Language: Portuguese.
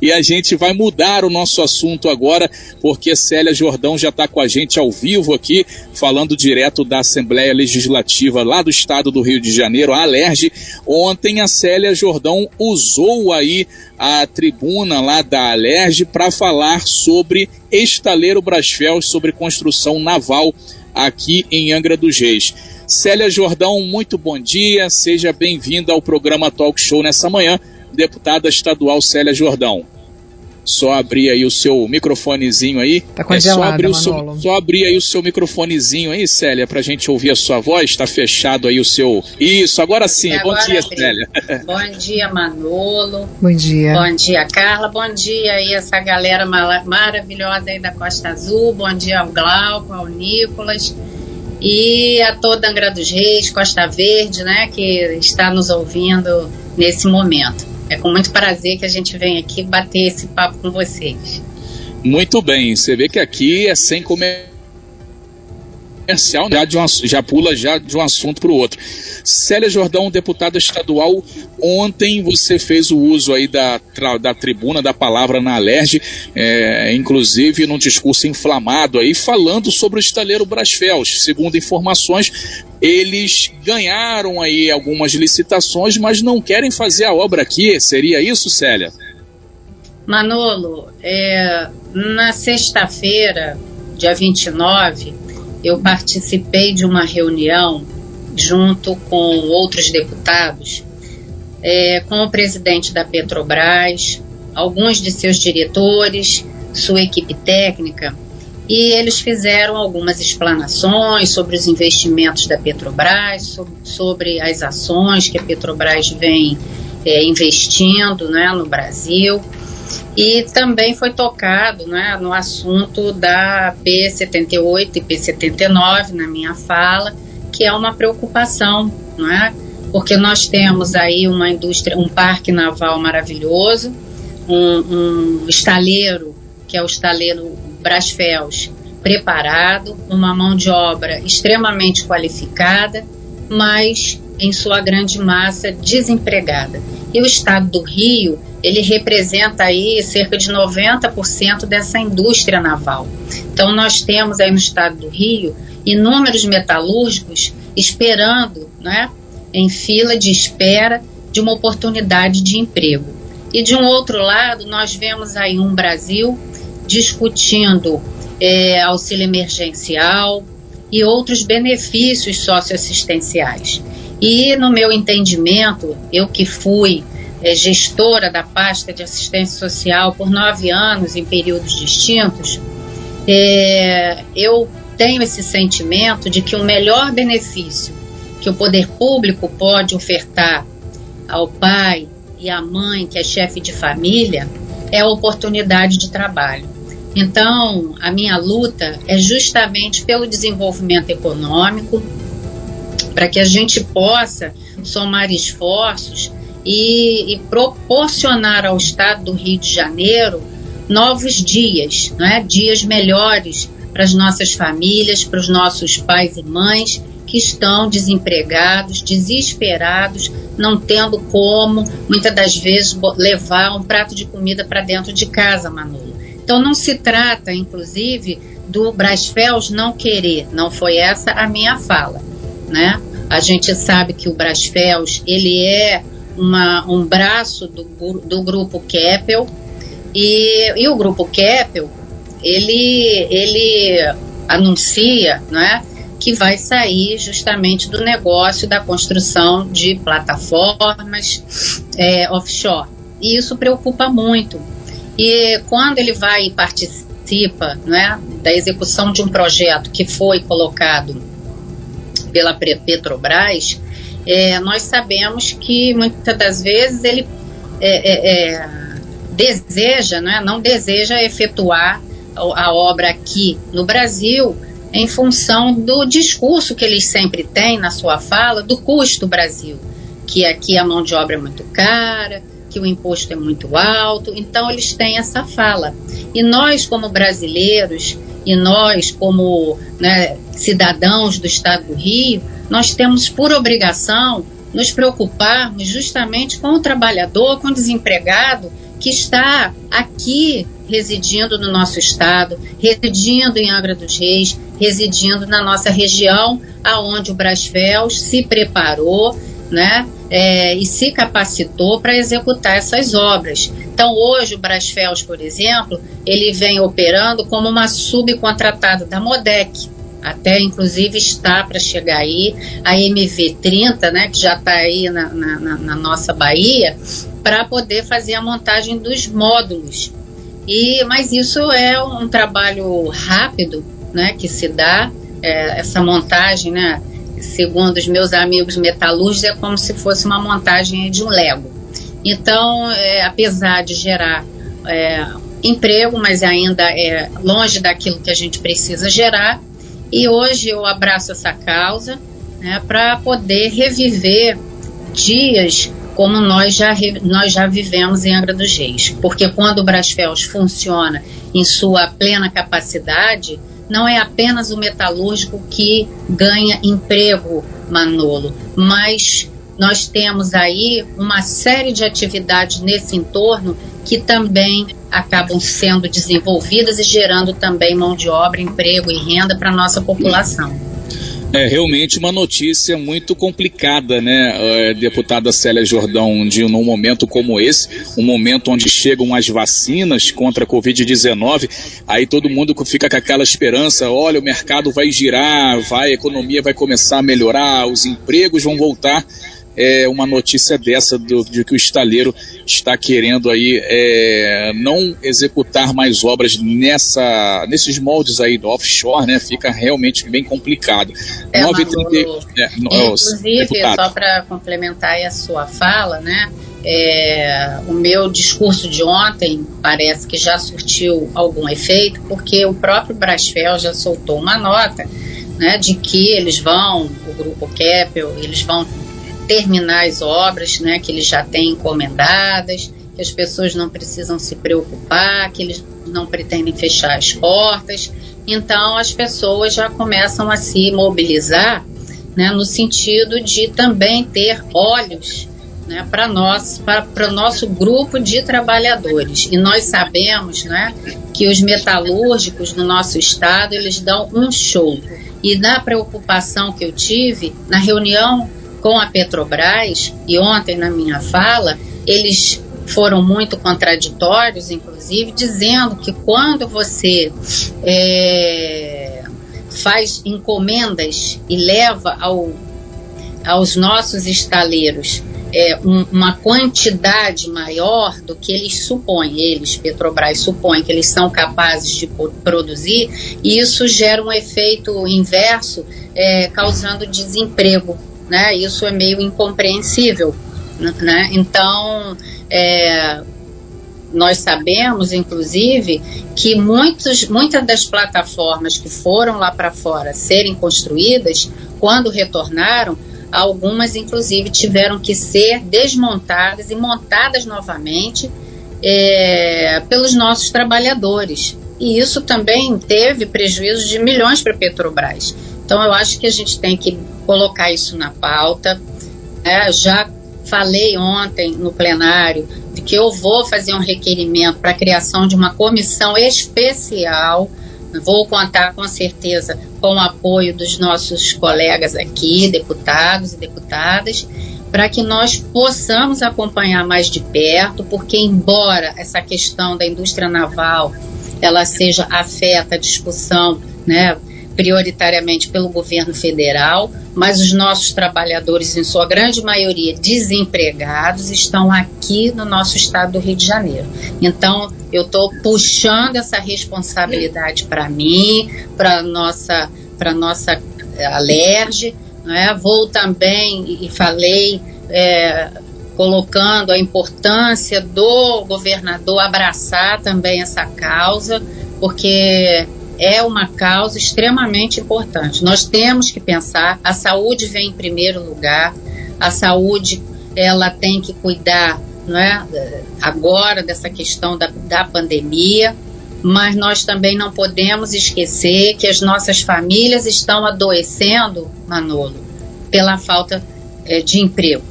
E a gente vai mudar o nosso assunto agora, porque Célia Jordão já está com a gente ao vivo aqui, falando direto da Assembleia Legislativa lá do estado do Rio de Janeiro, a Alerj. Ontem a Célia Jordão usou aí a tribuna lá da Alerj para falar sobre estaleiro Brasfel, sobre construção naval aqui em Angra dos Reis. Célia Jordão, muito bom dia, seja bem-vinda ao programa Talk Show nessa manhã deputada estadual Célia Jordão. Só abrir aí o seu microfonezinho aí. Tá congelado, é só abrir, o seu, só abrir aí o seu microfonezinho aí, Célia, pra gente ouvir a sua voz. Tá fechado aí o seu. Isso, agora sim. Agora bom dia, abri. Célia. Bom dia, Manolo. Bom dia. Bom dia, Carla. Bom dia aí, essa galera maravilhosa aí da Costa Azul. Bom dia ao Glauco, ao Nicolas. E a toda Angra dos Reis, Costa Verde, né, que está nos ouvindo nesse momento. É com muito prazer que a gente vem aqui bater esse papo com vocês. Muito bem, você vê que aqui é sem comer comercial, né? já, de um já pula já de um assunto para o outro. Célia Jordão, deputada estadual, ontem você fez o uso aí da, da tribuna, da palavra na Alerj, é, inclusive num discurso inflamado aí, falando sobre o estaleiro Brasfels. Segundo informações, eles ganharam aí algumas licitações, mas não querem fazer a obra aqui. Seria isso, Célia? Manolo, é, na sexta-feira, dia 29, eu participei de uma reunião junto com outros deputados, é, com o presidente da Petrobras, alguns de seus diretores, sua equipe técnica, e eles fizeram algumas explanações sobre os investimentos da Petrobras, so- sobre as ações que a Petrobras vem é, investindo né, no Brasil. E também foi tocado né, no assunto da P78 e P79 na minha fala, que é uma preocupação, não é? Porque nós temos aí uma indústria, um parque naval maravilhoso, um, um estaleiro, que é o estaleiro Brasfels, preparado, uma mão de obra extremamente qualificada, mas em sua grande massa desempregada. E o estado do Rio, ele representa aí cerca de 90% dessa indústria naval. Então nós temos aí no estado do Rio inúmeros metalúrgicos esperando, né, em fila de espera de uma oportunidade de emprego. E de um outro lado, nós vemos aí um Brasil discutindo é, auxílio emergencial e outros benefícios socioassistenciais. E no meu entendimento, eu que fui é, gestora da pasta de assistência social por nove anos em períodos distintos, é, eu tenho esse sentimento de que o melhor benefício que o poder público pode ofertar ao pai e à mãe, que é chefe de família, é a oportunidade de trabalho. Então, a minha luta é justamente pelo desenvolvimento econômico, para que a gente possa somar esforços e, e proporcionar ao Estado do Rio de Janeiro novos dias, né? dias melhores para as nossas famílias, para os nossos pais e mães que estão desempregados, desesperados, não tendo como, muitas das vezes, levar um prato de comida para dentro de casa, Manolo. Então não se trata, inclusive, do Brasfels não querer, não foi essa a minha fala, né? A gente sabe que o Brasfels, ele é uma, um braço do, do grupo Keppel e, e o grupo Keppel, ele, ele anuncia, não é? que vai sair justamente do negócio da construção de plataformas é, offshore. E isso preocupa muito. E quando ele vai e participa né, da execução de um projeto que foi colocado pela Petrobras, é, nós sabemos que muitas das vezes ele é, é, é, deseja, né, não deseja efetuar a a obra aqui no Brasil em função do discurso que eles sempre têm na sua fala do custo Brasil, que aqui a mão de obra é muito cara, que o imposto é muito alto, então eles têm essa fala. E nós, como brasileiros, e nós, como né, cidadãos do Estado do Rio, nós temos por obrigação nos preocuparmos justamente com o trabalhador, com o desempregado, que está aqui residindo no nosso estado, residindo em Angra dos Reis, residindo na nossa região, aonde o Brasfels se preparou, né, é, e se capacitou para executar essas obras. Então, hoje o Brasfels, por exemplo, ele vem operando como uma subcontratada da Modec, até inclusive está para chegar aí a MV30, né, que já está aí na, na, na nossa Bahia, para poder fazer a montagem dos módulos. E, mas isso é um trabalho rápido, né, que se dá, é, essa montagem, né, segundo os meus amigos metalúrgicos, é como se fosse uma montagem de um Lego. Então, é, apesar de gerar é, emprego, mas ainda é longe daquilo que a gente precisa gerar, e hoje eu abraço essa causa né, para poder reviver dias como nós já, nós já vivemos em Angra dos Reis. Porque quando o Brasfels funciona em sua plena capacidade, não é apenas o metalúrgico que ganha emprego, Manolo, mas nós temos aí uma série de atividades nesse entorno que também acabam sendo desenvolvidas e gerando também mão de obra, emprego e renda para a nossa população. É realmente uma notícia muito complicada, né, é, deputada Célia Jordão, de num momento como esse, um momento onde chegam as vacinas contra a Covid-19, aí todo mundo fica com aquela esperança, olha, o mercado vai girar, vai, a economia vai começar a melhorar, os empregos vão voltar é, uma notícia dessa do, de que o estaleiro está querendo aí é, não executar mais obras nessa, nesses moldes aí do offshore, né? Fica realmente bem complicado. É, 9, 30, é, inclusive, só para complementar a sua fala, né? É, o meu discurso de ontem parece que já surtiu algum efeito, porque o próprio Brasfel já soltou uma nota né, de que eles vão, o grupo Keppel, eles vão terminar as obras né, que eles já têm encomendadas, que as pessoas não precisam se preocupar, que eles não pretendem fechar as portas. Então as pessoas já começam a se mobilizar né, no sentido de também ter olhos né, para nós, para o nosso grupo de trabalhadores. E nós sabemos né, que os metalúrgicos no nosso estado eles dão um show. E na preocupação que eu tive, na reunião com a Petrobras, e ontem na minha fala, eles foram muito contraditórios, inclusive, dizendo que quando você é, faz encomendas e leva ao, aos nossos estaleiros é, um, uma quantidade maior do que eles supõem, eles, Petrobras, supõem que eles são capazes de produzir, e isso gera um efeito inverso, é, causando desemprego né? Isso é meio incompreensível, né? Então, é, nós sabemos, inclusive, que muitos, muitas das plataformas que foram lá para fora serem construídas, quando retornaram, algumas, inclusive, tiveram que ser desmontadas e montadas novamente é, pelos nossos trabalhadores. E isso também teve prejuízo de milhões para a Petrobras. Então, eu acho que a gente tem que colocar isso na pauta. É, já falei ontem no plenário de que eu vou fazer um requerimento para a criação de uma comissão especial. Vou contar com certeza com o apoio dos nossos colegas aqui, deputados e deputadas, para que nós possamos acompanhar mais de perto, porque embora essa questão da indústria naval ela seja afeta a discussão, né, prioritariamente pelo governo federal, mas os nossos trabalhadores, em sua grande maioria desempregados, estão aqui no nosso estado do Rio de Janeiro. Então, eu estou puxando essa responsabilidade para mim, para nossa, para nossa eh, alerge. Né? Vou também e falei é, colocando a importância do governador abraçar também essa causa, porque é uma causa extremamente importante. Nós temos que pensar, a saúde vem em primeiro lugar, a saúde ela tem que cuidar não é, agora dessa questão da, da pandemia, mas nós também não podemos esquecer que as nossas famílias estão adoecendo, Manolo, pela falta é, de emprego.